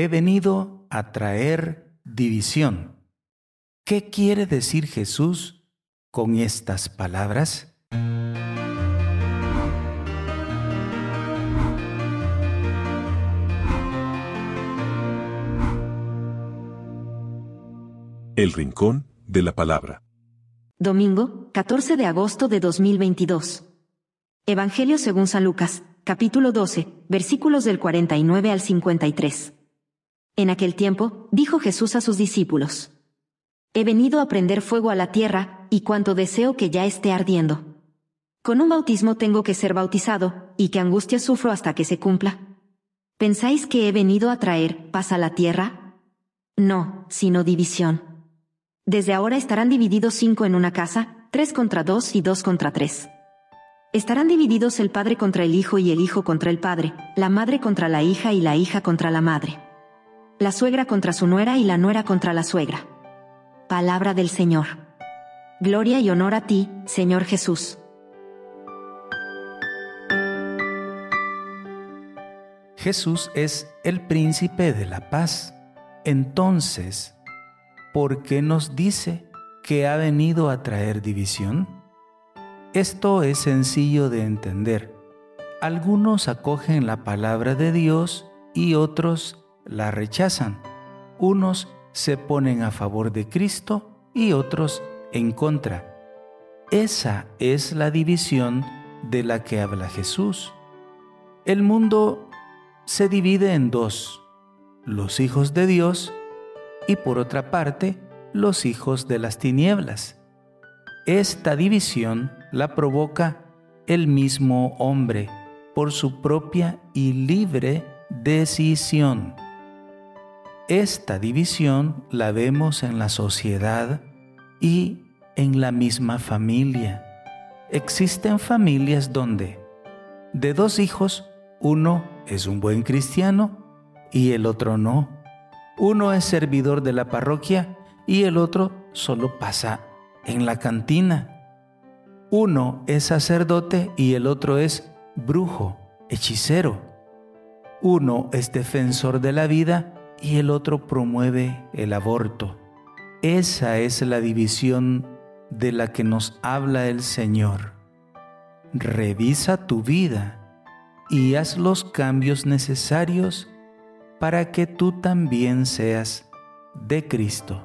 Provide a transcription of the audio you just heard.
he venido a traer división. ¿Qué quiere decir Jesús con estas palabras? El Rincón de la Palabra. Domingo, 14 de agosto de 2022. Evangelio según San Lucas, capítulo 12, versículos del 49 al 53. En aquel tiempo, dijo Jesús a sus discípulos, He venido a prender fuego a la tierra, y cuanto deseo que ya esté ardiendo. Con un bautismo tengo que ser bautizado, y que angustia sufro hasta que se cumpla. ¿Pensáis que he venido a traer paz a la tierra? No, sino división. Desde ahora estarán divididos cinco en una casa, tres contra dos y dos contra tres. Estarán divididos el padre contra el hijo y el hijo contra el padre, la madre contra la hija y la hija contra la madre. La suegra contra su nuera y la nuera contra la suegra. Palabra del Señor. Gloria y honor a ti, Señor Jesús. Jesús es el príncipe de la paz. Entonces, ¿por qué nos dice que ha venido a traer división? Esto es sencillo de entender. Algunos acogen la palabra de Dios y otros la rechazan. Unos se ponen a favor de Cristo y otros en contra. Esa es la división de la que habla Jesús. El mundo se divide en dos, los hijos de Dios y por otra parte los hijos de las tinieblas. Esta división la provoca el mismo hombre por su propia y libre decisión. Esta división la vemos en la sociedad y en la misma familia. Existen familias donde de dos hijos uno es un buen cristiano y el otro no. Uno es servidor de la parroquia y el otro solo pasa en la cantina. Uno es sacerdote y el otro es brujo, hechicero. Uno es defensor de la vida y el otro promueve el aborto. Esa es la división de la que nos habla el Señor. Revisa tu vida y haz los cambios necesarios para que tú también seas de Cristo.